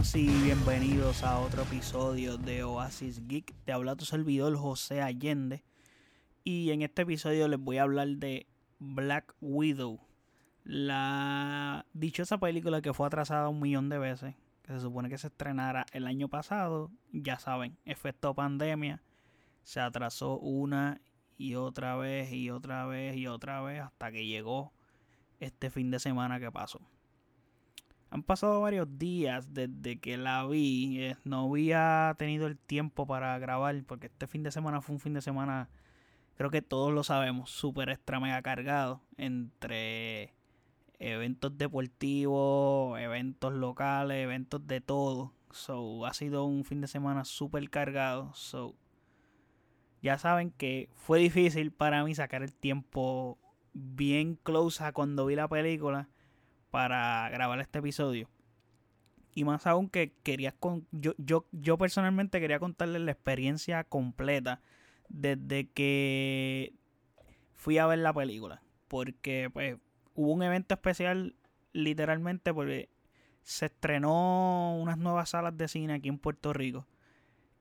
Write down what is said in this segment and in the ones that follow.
buenas y bienvenidos a otro episodio de Oasis Geek. Te habla tu servidor José Allende. Y en este episodio les voy a hablar de Black Widow. La dichosa película que fue atrasada un millón de veces. Que se supone que se estrenara el año pasado. Ya saben, efecto pandemia. Se atrasó una y otra vez y otra vez y otra vez hasta que llegó este fin de semana que pasó. Han pasado varios días desde que la vi. Eh, no había tenido el tiempo para grabar porque este fin de semana fue un fin de semana, creo que todos lo sabemos, súper extra mega cargado entre eventos deportivos, eventos locales, eventos de todo. So, ha sido un fin de semana súper cargado. So, ya saben que fue difícil para mí sacar el tiempo bien close a cuando vi la película para grabar este episodio. Y más aún que quería con yo, yo, yo personalmente quería contarles la experiencia completa desde que fui a ver la película. Porque pues hubo un evento especial literalmente porque se estrenó unas nuevas salas de cine aquí en Puerto Rico.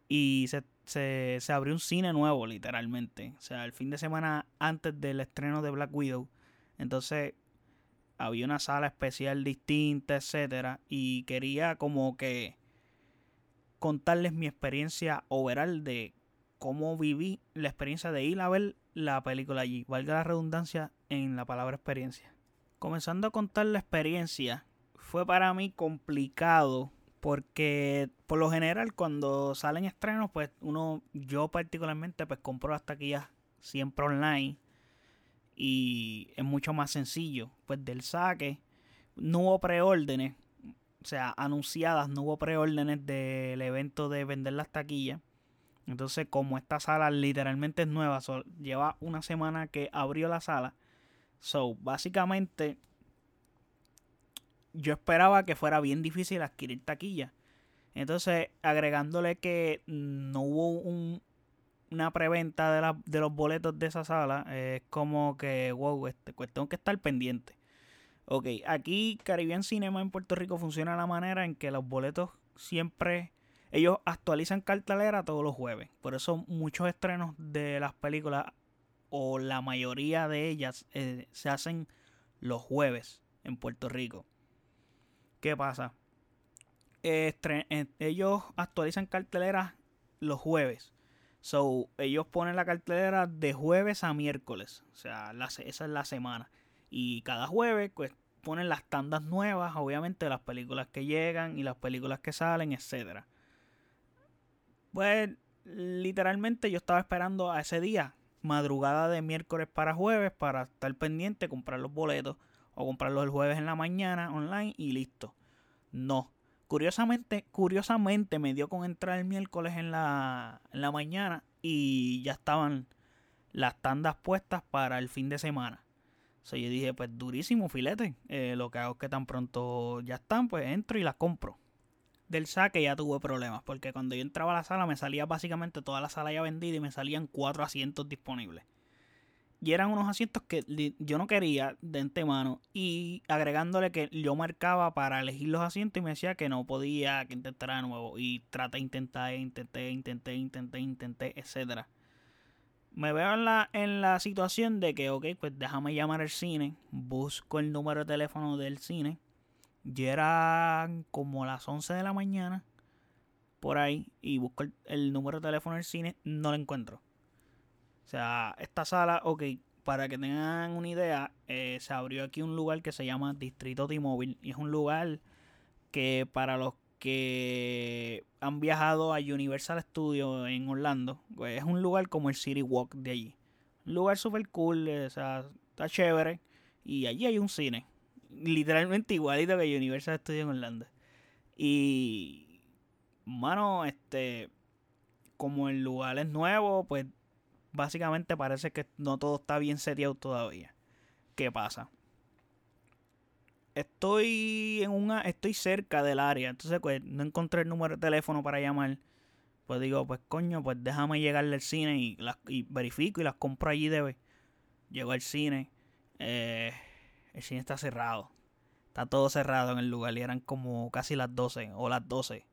Y se, se, se abrió un cine nuevo, literalmente. O sea, el fin de semana antes del estreno de Black Widow. Entonces había una sala especial distinta, etcétera, y quería como que contarles mi experiencia overall de cómo viví la experiencia de ir a ver la película allí, valga la redundancia en la palabra experiencia. Comenzando a contar la experiencia, fue para mí complicado porque por lo general cuando salen estrenos, pues uno, yo particularmente, pues compro las taquillas siempre online y es mucho más sencillo. Pues del saque no hubo preórdenes, o sea, anunciadas, no hubo preórdenes del evento de vender las taquillas. Entonces, como esta sala literalmente es nueva, lleva una semana que abrió la sala. So, básicamente, yo esperaba que fuera bien difícil adquirir taquilla. Entonces, agregándole que no hubo un, una preventa de, la, de los boletos de esa sala, es como que, wow, este, pues tengo que estar pendiente. Ok, aquí Caribbean Cinema en Puerto Rico funciona de la manera en que los boletos siempre, ellos actualizan cartelera todos los jueves. Por eso muchos estrenos de las películas, o la mayoría de ellas, eh, se hacen los jueves en Puerto Rico. ¿Qué pasa? Eh, ellos actualizan cartelera los jueves. So, ellos ponen la cartelera de jueves a miércoles. O sea, esa es la semana. Y cada jueves, pues, ponen las tandas nuevas, obviamente, las películas que llegan y las películas que salen, etc. Pues, literalmente yo estaba esperando a ese día, madrugada de miércoles para jueves, para estar pendiente, comprar los boletos o comprarlos el jueves en la mañana online y listo. No, Curiosamente, curiosamente me dio con entrar el miércoles en la, en la mañana y ya estaban las tandas puestas para el fin de semana. O sea, yo dije, pues durísimo filete. Eh, lo que hago es que tan pronto ya están, pues entro y las compro. Del saque ya tuve problemas, porque cuando yo entraba a la sala me salía básicamente toda la sala ya vendida y me salían cuatro asientos disponibles. Y eran unos asientos que yo no quería de antemano. Y agregándole que yo marcaba para elegir los asientos y me decía que no podía, que intentara de nuevo. Y traté, intenté, intenté, intenté, intenté, intenté, etc. Me veo en la, en la situación de que, ok, pues déjame llamar al cine. Busco el número de teléfono del cine. Y eran como las 11 de la mañana. Por ahí. Y busco el número de teléfono del cine. No lo encuentro. O sea, esta sala, ok, para que tengan una idea, eh, se abrió aquí un lugar que se llama Distrito T-Mobile. Y es un lugar que para los que han viajado a Universal Studios en Orlando, pues es un lugar como el City Walk de allí. Un lugar super cool, eh, o sea, está chévere. Y allí hay un cine. Literalmente igualito que Universal Studios en Orlando. Y, mano, este, como el lugar es nuevo, pues básicamente parece que no todo está bien seteado todavía. ¿Qué pasa? Estoy en una, estoy cerca del área, entonces pues no encontré el número de teléfono para llamar. Pues digo, pues coño, pues déjame llegarle al cine y, las, y verifico y las compro allí debe. Llego al cine, eh, el cine está cerrado. Está todo cerrado en el lugar y eran como casi las 12 o las 12.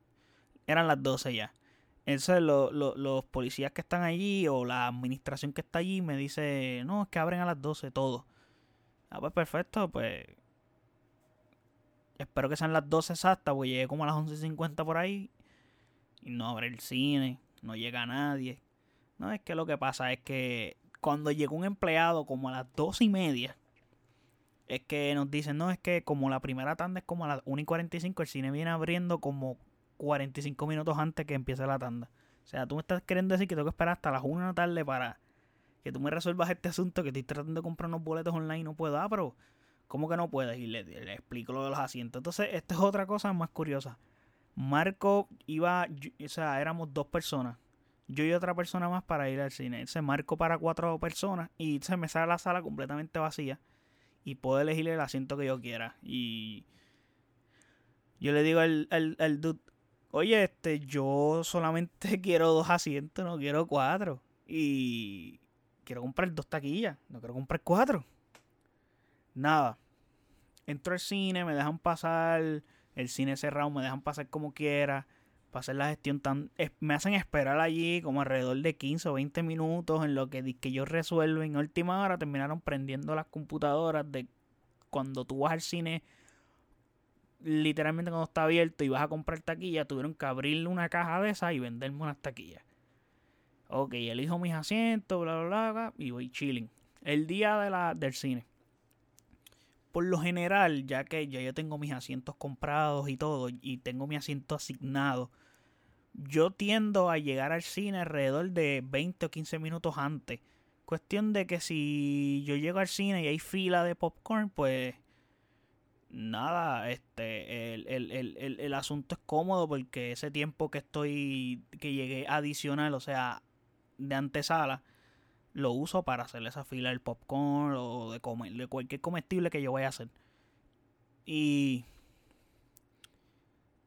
Eran las 12 ya. Entonces los policías que están allí o la administración que está allí me dice, no, es que abren a las 12 todo. Ah, pues perfecto, pues espero que sean las 12 exactas, porque llegué como a las 11.50 por ahí y no abre el cine, no llega nadie. No, es que lo que pasa es que cuando llegó un empleado como a las 12 y media, es que nos dicen, no, es que como la primera tanda es como a las 1 y 45, el cine viene abriendo como 45 minutos antes que empiece la tanda. O sea, tú me estás queriendo decir que tengo que esperar hasta las 1 de la tarde para que tú me resuelvas este asunto, que estoy tratando de comprar unos boletos online y no puedo. Ah, pero ¿cómo que no puedes? Y le, explico lo de los asientos. Entonces, esta es otra cosa más curiosa. Marco iba, o sea, éramos dos personas. Yo y otra persona más para ir al cine. Ese Marco para cuatro personas y se me sale la sala completamente vacía y puedo elegir el asiento que yo quiera. Y yo le digo al, al, oye, este, yo solamente quiero dos asientos, no quiero cuatro. Y quiero comprar dos taquillas, no quiero comprar cuatro. Nada. Entro al cine, me dejan pasar, el cine cerrado, me dejan pasar como quiera. Para hacer la gestión tan. Me hacen esperar allí como alrededor de 15 o 20 minutos en lo que, que yo resuelvo. En última hora terminaron prendiendo las computadoras de cuando tú vas al cine literalmente cuando está abierto y vas a comprar taquilla, tuvieron que abrirle una caja de esas y venderme unas taquillas. Ok, elijo mis asientos, bla, bla, bla, y voy chilling. El día de la, del cine. Por lo general, ya que ya yo tengo mis asientos comprados y todo, y tengo mi asiento asignado, yo tiendo a llegar al cine alrededor de 20 o 15 minutos antes. Cuestión de que si yo llego al cine y hay fila de popcorn, pues nada, este, el, el, el, el, asunto es cómodo porque ese tiempo que estoy, que llegué adicional, o sea, de antesala, lo uso para hacer esa fila del popcorn o de, comer, de cualquier comestible que yo vaya a hacer. Y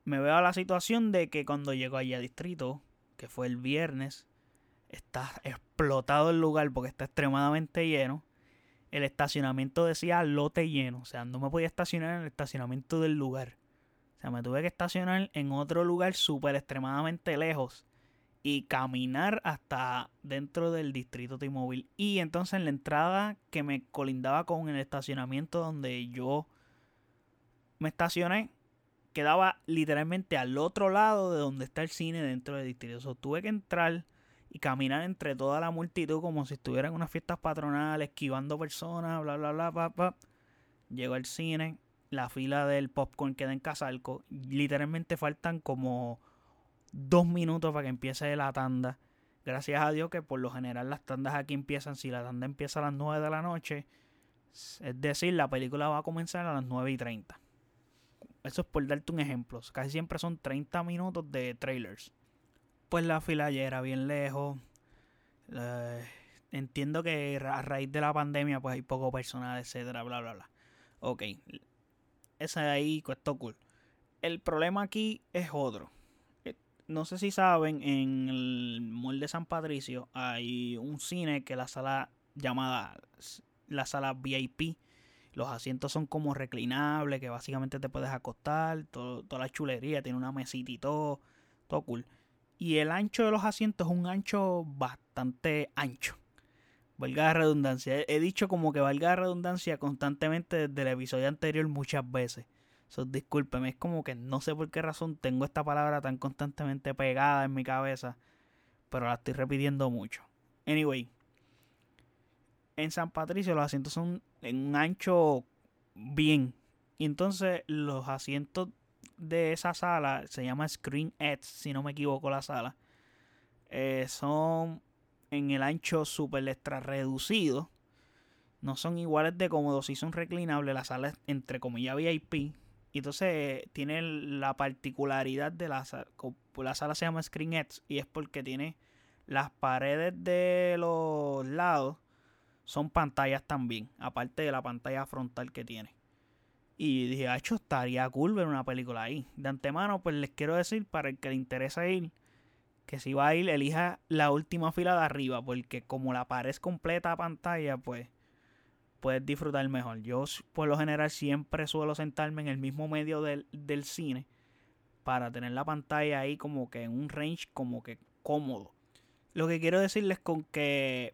me veo a la situación de que cuando llego allí a distrito, que fue el viernes, está explotado el lugar porque está extremadamente lleno el estacionamiento decía lote lleno. O sea, no me podía estacionar en el estacionamiento del lugar. O sea, me tuve que estacionar en otro lugar súper extremadamente lejos. Y caminar hasta dentro del distrito T-Mobile. Y entonces en la entrada que me colindaba con el estacionamiento donde yo me estacioné, quedaba literalmente al otro lado de donde está el cine dentro del distrito. O sea, tuve que entrar y caminar entre toda la multitud como si estuvieran en unas fiestas patronales, esquivando personas, bla, bla, bla, bla, bla. Llego al cine, la fila del popcorn queda en Casalco. Literalmente faltan como dos minutos para que empiece la tanda. Gracias a Dios que por lo general las tandas aquí empiezan, si la tanda empieza a las 9 de la noche, es decir, la película va a comenzar a las 9 y 30. Eso es por darte un ejemplo. Casi siempre son 30 minutos de trailers pues la fila ya era bien lejos. entiendo que a raíz de la pandemia pues hay poco personal, etcétera, bla, bla, bla. Ok, ese de ahí cuesta cool. El problema aquí es otro. Eh, no sé si saben, en el mall de San Patricio hay un cine que la sala llamada la sala VIP. Los asientos son como reclinables, que básicamente te puedes acostar, toda la chulería, tiene una mesita y todo, todo cool. Y el ancho de los asientos es un ancho bastante ancho. Valga la redundancia. He dicho como que valga la redundancia constantemente desde el episodio anterior muchas veces. So, discúlpeme, es como que no sé por qué razón tengo esta palabra tan constantemente pegada en mi cabeza. Pero la estoy repitiendo mucho. Anyway. En San Patricio los asientos son en un ancho bien. Y entonces los asientos de esa sala se llama Screen Edge, si no me equivoco la sala. Eh, son en el ancho super extra reducido. No son iguales de cómodos, si son reclinables. La sala es entre comillas VIP. Y entonces tiene la particularidad de la sala. La sala se llama Screen Edge y es porque tiene las paredes de los lados son pantallas también, aparte de la pantalla frontal que tiene. Y dije, hecho, estaría cool ver una película ahí. De antemano, pues les quiero decir, para el que le interesa ir, que si va a ir, elija la última fila de arriba, porque como la pared es completa a pantalla, pues puedes disfrutar mejor. Yo por lo general siempre suelo sentarme en el mismo medio del, del cine para tener la pantalla ahí como que en un range como que cómodo. Lo que quiero decirles con que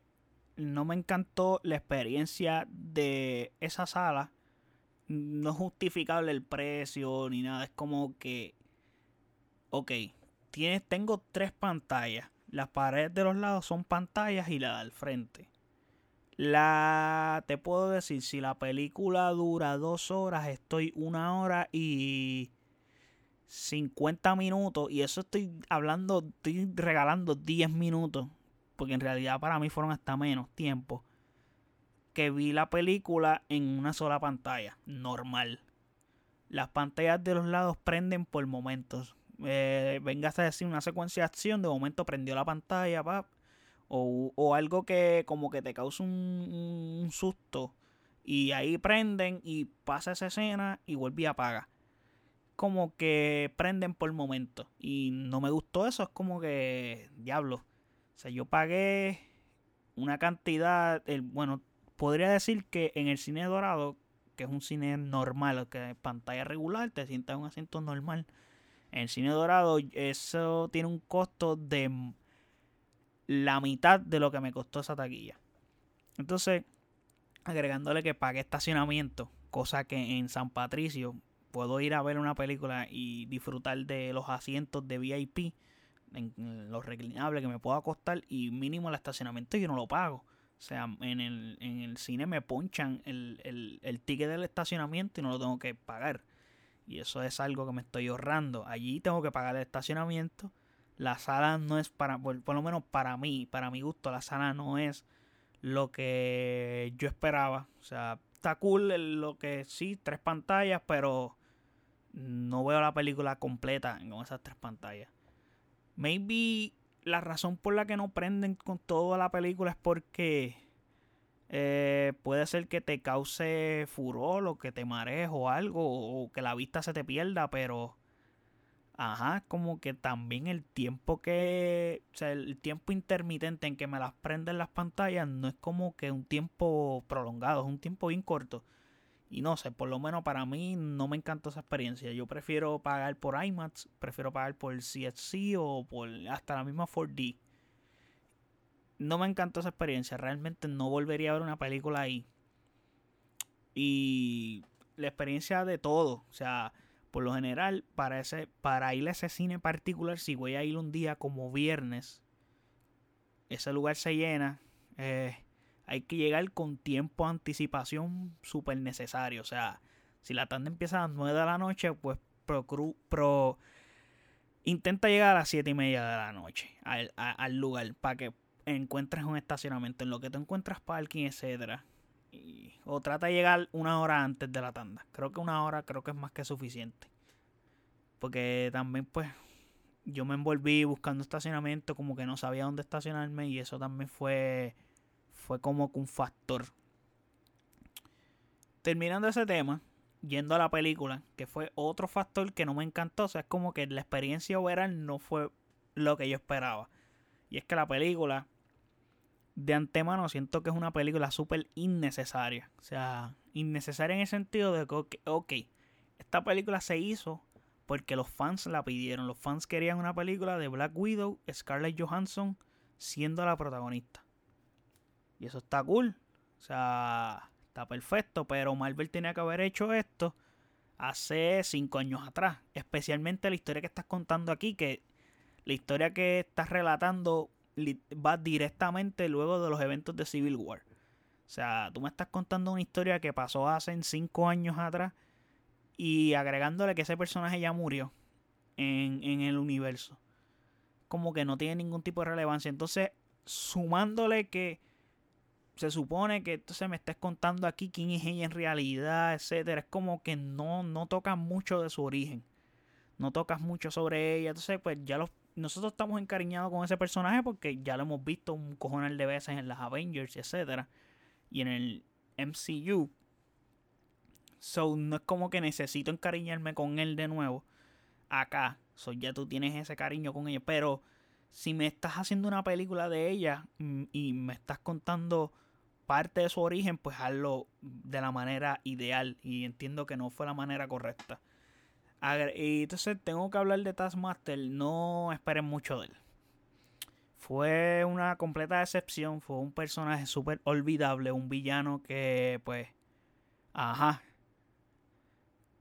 no me encantó la experiencia de esa sala. No es justificable el precio ni nada. Es como que, ok, tienes, tengo tres pantallas. Las paredes de los lados son pantallas y la del frente. La, te puedo decir, si la película dura dos horas, estoy una hora y 50 minutos. Y eso estoy hablando, estoy regalando 10 minutos. Porque en realidad para mí fueron hasta menos tiempo. Que vi la película en una sola pantalla, normal. Las pantallas de los lados prenden por momentos. Eh, venga a decir una secuencia de acción, de momento prendió la pantalla, pap, o, algo que como que te causa un, susto y ahí prenden y pasa esa escena y vuelve y apaga. Como que prenden por momento y no me gustó eso, es como que diablo. O sea, yo pagué una cantidad, el, bueno, podría decir que en el cine dorado, que es un cine normal, que es pantalla regular, te sientas en un asiento normal. En el cine dorado eso tiene un costo de la mitad de lo que me costó esa taquilla. Entonces, agregándole que pagué estacionamiento, cosa que en San Patricio puedo ir a ver una película y disfrutar de los asientos de VIP, en los reclinables que me pueda costar y mínimo el estacionamiento yo no lo pago. O sea, en el, en el cine me ponchan el, el, el ticket del estacionamiento y no lo tengo que pagar. Y eso es algo que me estoy ahorrando. Allí tengo que pagar el estacionamiento la sala no es para, por, lo menos para mí, para mi gusto, la sala no es lo que yo esperaba. O sea, está cool lo que sí, tres pantallas, pero no veo la película completa con esas tres pantallas. Maybe la razón por la que no prenden con toda la película es porque eh, puede ser que te cause furor o que te marees o algo, o que la vista se te pierda, pero Ajá, como que también el tiempo que, o sea, el tiempo intermitente en que me las prenden las pantallas no es como que un tiempo prolongado, es un tiempo bien corto. Y no sé, por lo menos para mí no me encantó esa experiencia. Yo prefiero pagar por IMAX, prefiero pagar por CSC o por hasta la misma 4D. No me encantó esa experiencia, realmente no volvería a ver una película ahí. Y la experiencia de todo, o sea, por lo general, para, ese, para ir a ese cine particular, si voy a ir un día como viernes, ese lugar se llena. Eh, hay que llegar con tiempo de anticipación súper necesario. O sea, si la tanda empieza a las 9 de la noche, pues pro, pro intenta llegar a las 7 y media de la noche al, al lugar para que encuentres un estacionamiento. En lo que tú encuentras parking, etcétera o trata de llegar una hora antes de la tanda. Creo que una hora creo que es más que suficiente. Porque también pues yo me envolví buscando estacionamiento, como que no sabía dónde estacionarme y eso también fue fue como que un factor. Terminando ese tema, yendo a la película, que fue otro factor que no me encantó, o sea, es como que la experiencia overall no fue lo que yo esperaba. Y es que la película de antemano siento que es una película súper innecesaria. O sea, innecesaria en el sentido de que, ok, esta película se hizo porque los fans la pidieron. Los fans querían una película de Black Widow, Scarlett Johansson siendo la protagonista. Y eso está cool. O sea, está perfecto. Pero Marvel tenía que haber hecho esto hace cinco años atrás. Especialmente la historia que estás contando aquí, que la historia que estás relatando va directamente luego de los eventos de Civil War. O sea, tú me estás contando una historia que pasó hace cinco años atrás y agregándole que ese personaje ya murió en, en el universo. Como que no tiene ningún tipo de relevancia. Entonces, sumándole que se supone que entonces me estés contando aquí quién es ella en realidad, etcétera. Es como que no, no tocas mucho de su origen. No tocas mucho sobre ella. Entonces, pues ya los nosotros estamos encariñados con ese personaje porque ya lo hemos visto un cojonal de veces en las Avengers, etcétera, y en el MCU. So no es como que necesito encariñarme con él de nuevo. Acá, so ya tú tienes ese cariño con ella, pero si me estás haciendo una película de ella mm, y me estás contando parte de su origen, pues hazlo de la manera ideal. Y entiendo que no fue la manera correcta. Y entonces tengo que hablar de Taskmaster. No esperen mucho de él. Fue una completa decepción. Fue un personaje súper olvidable. Un villano que, pues. Ajá.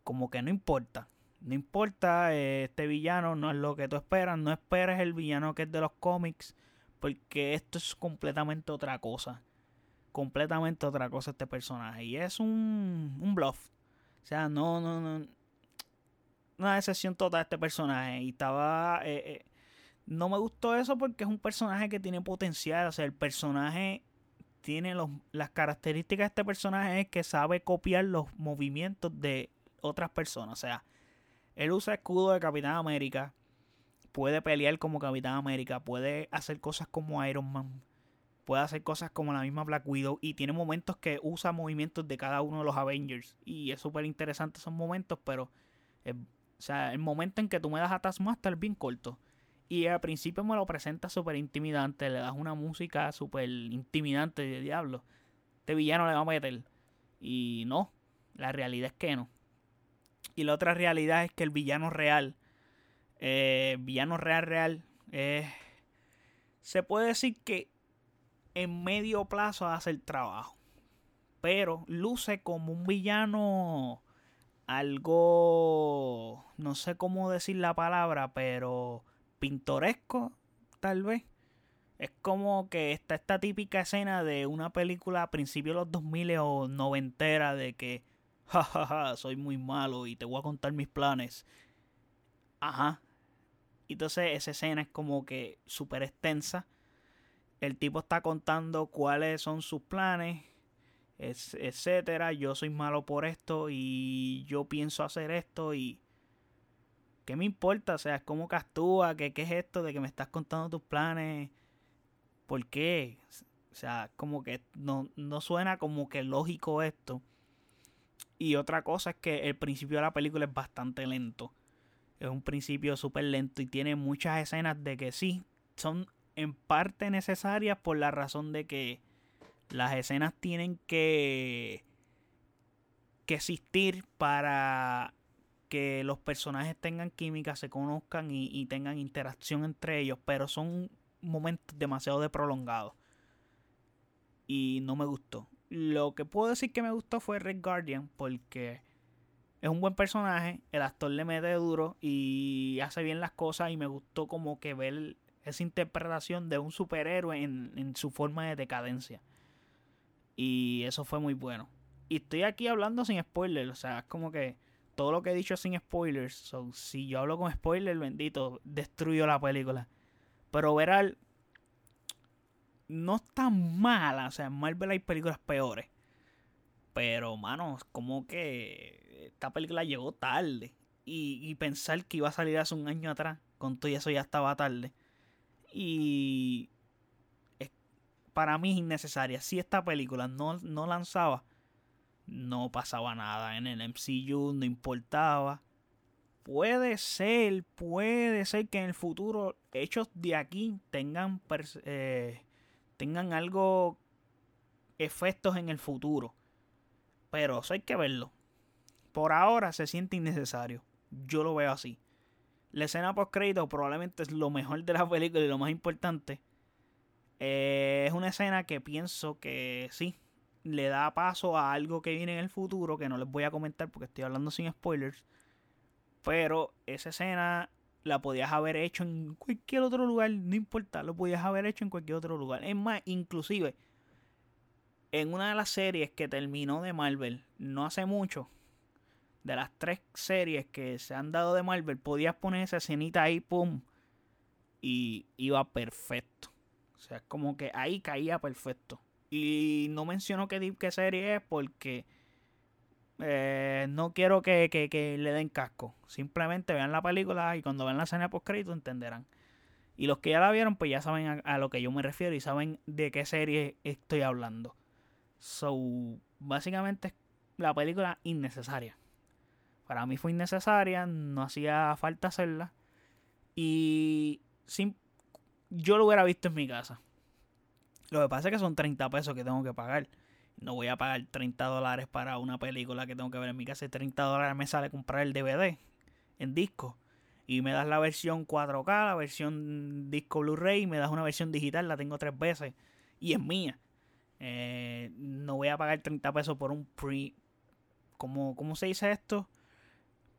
Como que no importa. No importa. Este villano no es lo que tú esperas. No esperes el villano que es de los cómics. Porque esto es completamente otra cosa. Completamente otra cosa este personaje. Y es un, un bluff. O sea, no, no, no. Una decepción total este personaje. Y estaba. Eh, eh, no me gustó eso porque es un personaje que tiene potencial. O sea, el personaje tiene los, las características de este personaje es que sabe copiar los movimientos de otras personas. O sea, él usa escudo de Capitán América. Puede pelear como Capitán América. Puede hacer cosas como Iron Man. Puede hacer cosas como la misma Black Widow. Y tiene momentos que usa movimientos de cada uno de los Avengers. Y es súper interesante esos momentos. Pero, o sea, el momento en que tú me das a Taskmaster es bien corto. Y al principio me lo presenta súper intimidante, le das una música súper intimidante de diablo. Este villano le va a meter. Y no, la realidad es que no. Y la otra realidad es que el villano real, eh, villano real real, eh, se puede decir que en medio plazo hace el trabajo. Pero luce como un villano algo, no sé cómo decir la palabra, pero pintoresco, tal vez. Es como que está esta típica escena de una película a principios de los 2000 o noventera de que, jajaja, soy muy malo y te voy a contar mis planes. Ajá. Entonces esa escena es como que súper extensa. El tipo está contando cuáles son sus planes, etcétera. Yo soy malo por esto y yo pienso hacer esto y ¿qué me importa? O sea, ¿cómo que actúa? ¿Qué, ¿Qué es esto de que me estás contando tus planes? ¿Por qué? O sea, como que no, no suena como que lógico esto. Y otra cosa es que el principio de la película es bastante lento. Es un principio súper lento y tiene muchas escenas de que sí, son en parte necesarias por la razón de que las escenas tienen que, que existir para que los personajes tengan química, se conozcan y, tengan interacción entre ellos, pero son momentos demasiado de prolongados. Y no me gustó. Lo que puedo decir que me gustó fue Red Guardian porque es un buen personaje, el actor le mete duro y hace bien las cosas y me gustó como que ver esa interpretación de un superhéroe en, en su forma de decadencia. Y eso fue muy bueno. Y estoy aquí hablando sin spoilers, o sea, es como que todo lo que he dicho sin spoilers. So, si yo hablo con spoilers, bendito, destruyo la película. Pero verá, no está mala. O sea, en Marvel hay películas peores. Pero, mano, como que esta película llegó tarde. Y, y, pensar que iba a salir hace un año atrás, con todo eso ya estaba tarde. Y para mí es innecesaria. Si esta película no, no lanzaba no pasaba nada en el MCU, no importaba. Puede ser, puede ser que en el futuro hechos de aquí tengan, eh, tengan algo, efectos en el futuro. Pero eso hay que verlo. Por ahora se siente innecesario. Yo lo veo así. La escena post crédito probablemente es lo mejor de la película y lo más importante. Eh, es una escena que pienso que sí, le da paso a algo que viene en el futuro, que no les voy a comentar porque estoy hablando sin spoilers. Pero esa escena la podías haber hecho en cualquier otro lugar, no importa, lo podías haber hecho en cualquier otro lugar. Es más, inclusive, en una de las series que terminó de Marvel, no hace mucho, de las tres series que se han dado de Marvel, podías poner esa escenita ahí, pum, y iba perfecto. O sea, como que ahí caía perfecto. Y no menciono qué, qué serie es porque eh, no quiero que, le den casco. Simplemente vean la película y cuando vean la escena post crédito entenderán. Y los que ya la vieron, pues ya saben a, lo que yo me refiero y saben de qué serie estoy hablando. So, básicamente la película innecesaria. Para mí fue innecesaria, no hacía falta hacerla. Y sin, yo lo hubiera visto en mi casa Lo que pasa es que son 30 pesos que tengo que pagar. No voy a pagar 30 dólares para una película que tengo que ver en mi casa. 30 dólares me sale comprar el DVD en disco. Y me das la versión 4K, la versión disco Blu-ray, y me das una versión digital, la tengo tres veces. Y es mía. Eh, no voy a pagar 30 pesos por un pre. ¿Cómo, ¿Cómo se dice esto?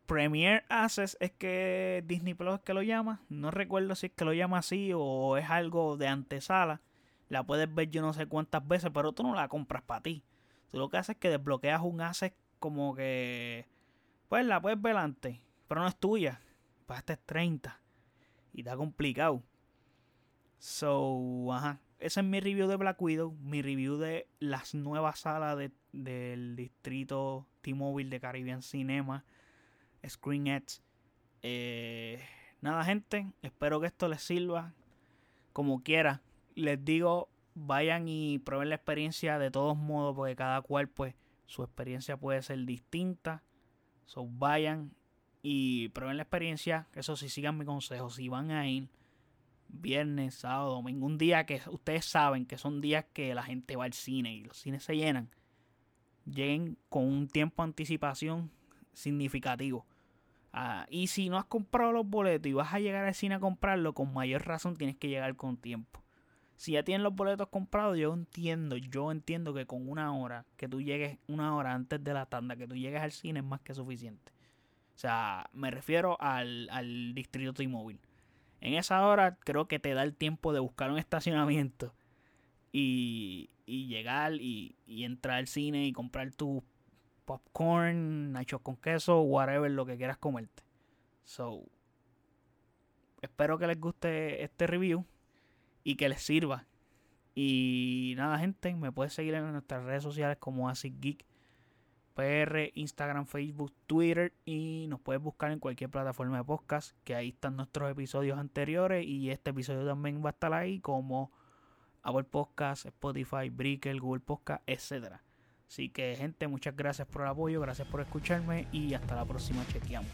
Premier Access es que Disney Plus que lo llama. No recuerdo si es que lo llama así o es algo de antesala. La puedes ver yo no sé cuántas veces, pero tú no la compras para ti. Tú lo que haces es que desbloqueas un asset como que... Pues la puedes ver antes, pero no es tuya. Pagaste 30. Y está complicado. So, ajá. Ese es mi review de Black Widow. Mi review de las nuevas salas del distrito T-Mobile de Caribbean Cinema. Screen Eh, nada, gente. Espero que esto les sirva. Como quiera les digo, vayan y prueben la experiencia de todos modos, porque cada cual, pues, su experiencia puede ser distinta. So, vayan y prueben la experiencia. Eso sí, sigan mi consejo. Si van a ir viernes, sábado, domingo, un día que ustedes saben que son días que la gente va al cine y los cines se llenan, lleguen con un tiempo de anticipación significativo. Ah, y si no has comprado los boletos y vas a llegar al cine a comprarlo, con mayor razón tienes que llegar con tiempo. Si ya tienen los boletos comprados, yo entiendo, yo entiendo que con una hora, que tú llegues una hora antes de la tanda, que tú llegues al cine es más que suficiente. O sea, me refiero al, al distrito T-Mobile. En esa hora creo que te da el tiempo de buscar un estacionamiento y, y llegar y, y, entrar al cine y comprar tu popcorn, nachos con queso, whatever, lo que quieras comerte. So, espero que les guste este review y que les sirva. Y nada, gente, me puedes seguir en nuestras redes sociales como Así Geek PR, Instagram, Facebook, Twitter y nos puedes buscar en cualquier plataforma de podcast, que ahí están nuestros episodios anteriores y este episodio también va a estar ahí como Apple Podcast, Spotify, Breaker, Google Podcast, etcétera. Así que gente, muchas gracias por el apoyo, gracias por escucharme y hasta la próxima, chequeamos.